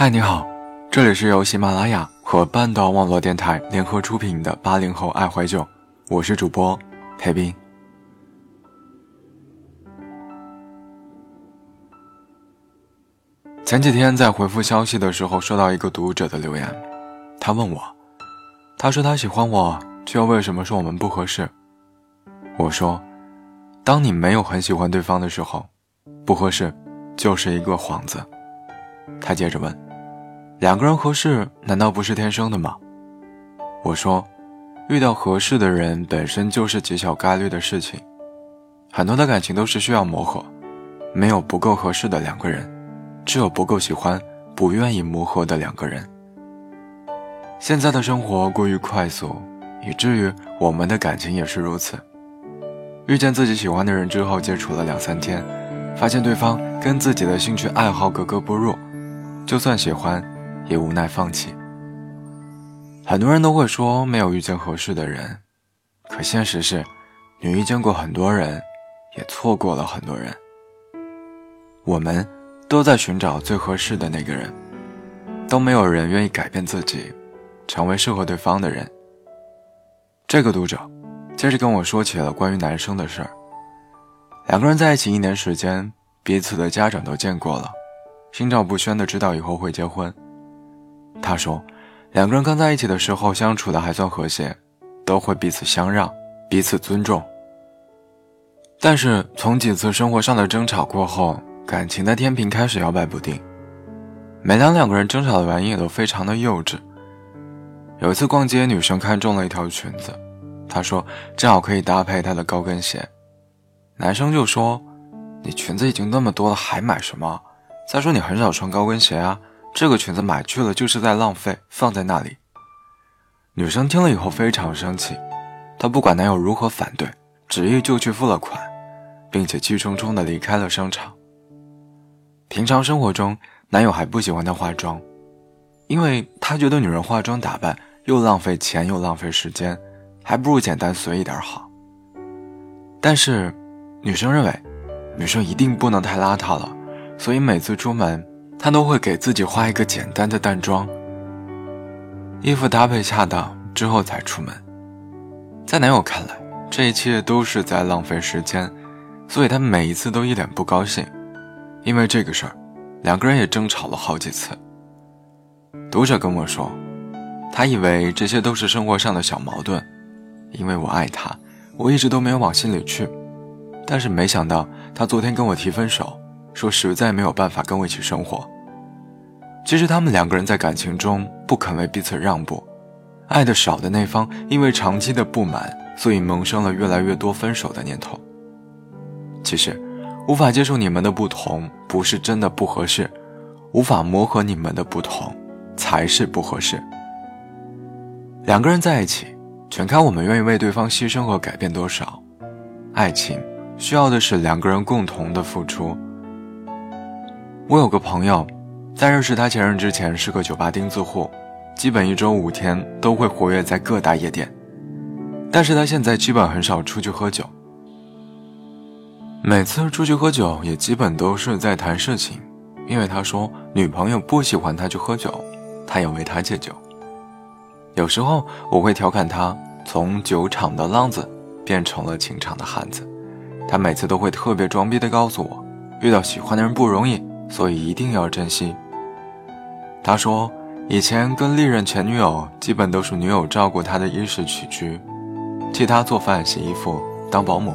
嗨，你好，这里是由喜马拉雅和半岛网络电台联合出品的八零后爱怀旧，我是主播裴斌。前几天在回复消息的时候，收到一个读者的留言，他问我，他说他喜欢我，却又为什么说我们不合适？我说，当你没有很喜欢对方的时候，不合适就是一个幌子。他接着问：“两个人合适难道不是天生的吗？”我说：“遇到合适的人本身就是极小概率的事情，很多的感情都是需要磨合，没有不够合适的两个人，只有不够喜欢、不愿意磨合的两个人。”现在的生活过于快速，以至于我们的感情也是如此。遇见自己喜欢的人之后，接触了两三天，发现对方跟自己的兴趣爱好格格不入。就算喜欢，也无奈放弃。很多人都会说没有遇见合适的人，可现实是，你遇见过很多人，也错过了很多人。我们都在寻找最合适的那个人，都没有人愿意改变自己，成为适合对方的人。这个读者接着跟我说起了关于男生的事儿。两个人在一起一年时间，彼此的家长都见过了。心照不宣的知道以后会结婚。他说，两个人刚在一起的时候相处的还算和谐，都会彼此相让，彼此尊重。但是从几次生活上的争吵过后，感情的天平开始摇摆不定。每当两个人争吵的原因也都非常的幼稚。有一次逛街，女生看中了一条裙子，她说正好可以搭配她的高跟鞋。男生就说：“你裙子已经那么多了，还买什么？”再说你很少穿高跟鞋啊，这个裙子买去了就是在浪费，放在那里。女生听了以后非常生气，她不管男友如何反对，执意就去付了款，并且气冲冲的离开了商场。平常生活中，男友还不喜欢她化妆，因为他觉得女人化妆打扮又浪费钱又浪费时间，还不如简单随意点好。但是，女生认为，女生一定不能太邋遢了。所以每次出门，她都会给自己化一个简单的淡妆，衣服搭配恰当之后才出门。在男友看来，这一切都是在浪费时间，所以他每一次都一脸不高兴。因为这个事儿，两个人也争吵了好几次。读者跟我说，他以为这些都是生活上的小矛盾，因为我爱他，我一直都没有往心里去。但是没想到，他昨天跟我提分手。说实在没有办法跟我一起生活。其实他们两个人在感情中不肯为彼此让步，爱的少的那方因为长期的不满，所以萌生了越来越多分手的念头。其实，无法接受你们的不同，不是真的不合适；无法磨合你们的不同，才是不合适。两个人在一起，全看我们愿意为对方牺牲和改变多少。爱情需要的是两个人共同的付出。我有个朋友，在认识他前任之前是个酒吧钉子户，基本一周五天都会活跃在各大夜店。但是他现在基本很少出去喝酒，每次出去喝酒也基本都是在谈事情，因为他说女朋友不喜欢他去喝酒，他也为他戒酒。有时候我会调侃他，从酒场的浪子变成了情场的汉子。他每次都会特别装逼的告诉我，遇到喜欢的人不容易。所以一定要珍惜。他说，以前跟历任前女友，基本都是女友照顾他的衣食起居，替他做饭、洗衣服、当保姆，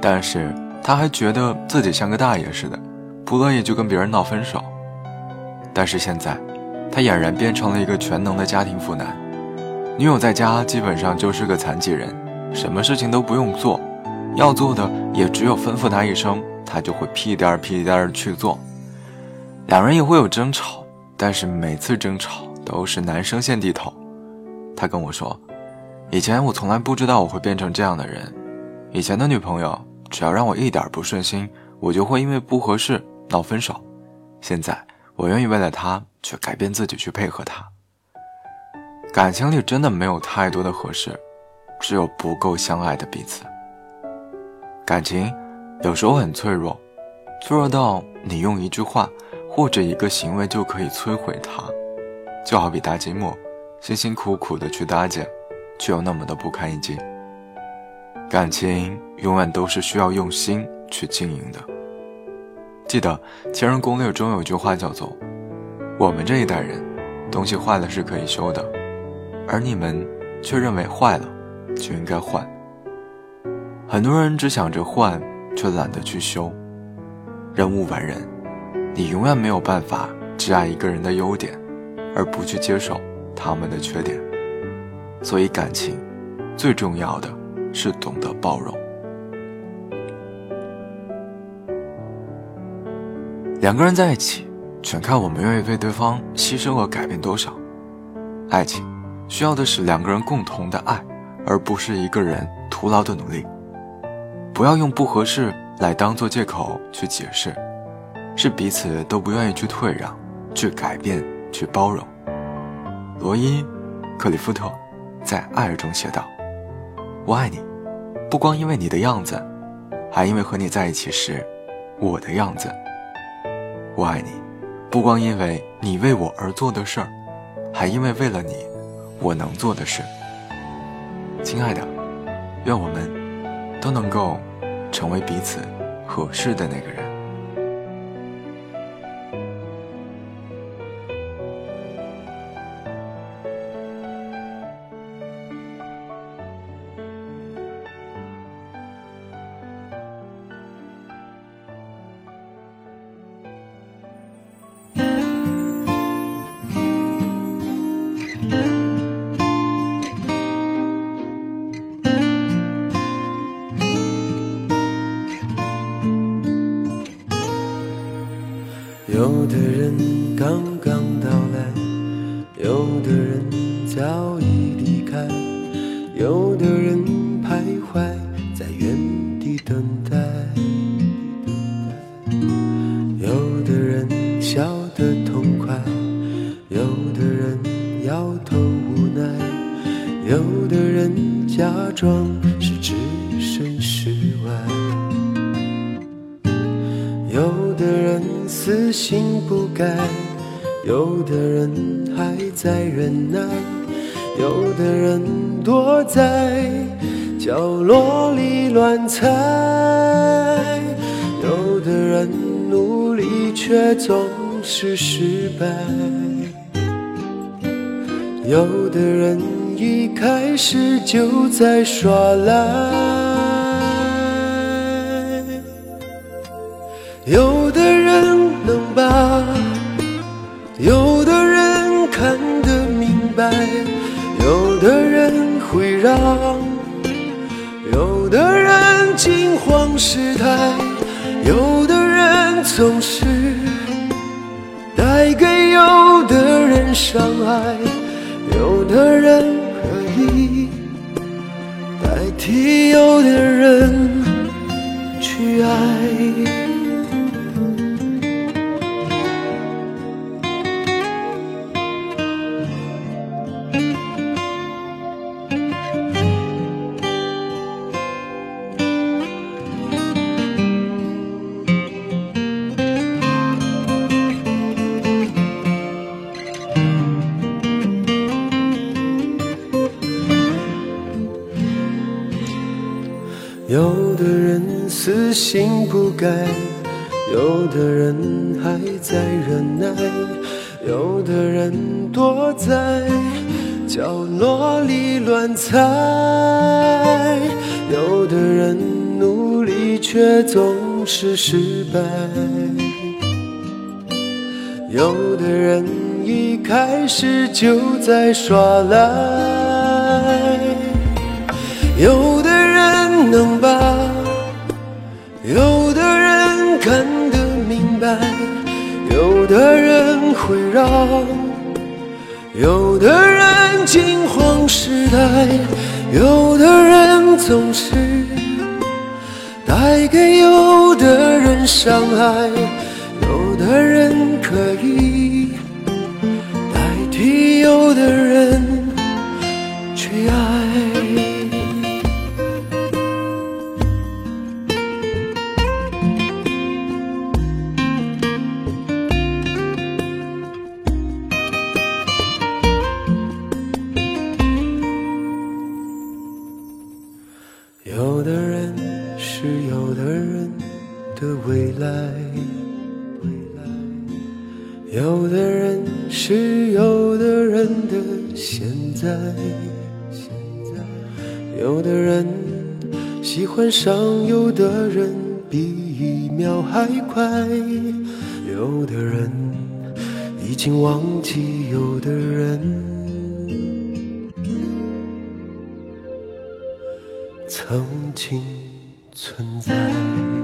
但是他还觉得自己像个大爷似的，不乐意就跟别人闹分手。但是现在，他俨然变成了一个全能的家庭妇男，女友在家基本上就是个残疾人，什么事情都不用做，要做的也只有吩咐他一声，他就会屁颠儿屁颠儿去做。两人也会有争吵，但是每次争吵都是男生先低头。他跟我说，以前我从来不知道我会变成这样的人。以前的女朋友只要让我一点不顺心，我就会因为不合适闹分手。现在我愿意为了她去改变自己，去配合她。感情里真的没有太多的合适，只有不够相爱的彼此。感情有时候很脆弱，脆弱到你用一句话。或者一个行为就可以摧毁它，就好比搭积木，辛辛苦苦的去搭建，却又那么的不堪一击。感情永远都是需要用心去经营的。记得《前任攻略》中有句话叫做：“我们这一代人，东西坏了是可以修的，而你们却认为坏了就应该换。”很多人只想着换，却懒得去修。人无完人，你永远没有办法只爱一个人的优点，而不去接受他们的缺点。所以，感情最重要的是懂得包容。两个人在一起，全看我们愿意为对方牺牲和改变多少。爱情需要的是两个人共同的爱，而不是一个人徒劳的努力。不要用不合适来当做借口去解释，是彼此都不愿意去退让、去改变、去包容。罗伊·克里夫特在《爱》中写道：“我爱你，不光因为你的样子，还因为和你在一起时我的样子。我爱你，不光因为你为我而做的事儿，还因为为了你，我能做的事。亲爱的，愿我们。”都能够成为彼此合适的那个人。有的人刚刚到来，有的人早已离开，有的人人还在忍耐，有的人躲在角落里乱猜，有的人努力却总是失败，有的人一开始就在耍赖。有的人能把有白，有的人会让有的人惊慌失态，有的人总是带给有的人伤害，有的人可以代替有的人有的人死心不改，有的人还在忍耐，有的人躲在角落里乱猜，有的人努力却总是失败，有的人一开始就在耍赖，有有的人会让有的人惊慌失态，有的人总是带给有的人伤害，有的人可以代替有的人去爱。是有的人的现在，有的人喜欢上有的人比一秒还快，有的人已经忘记有的人曾经存在。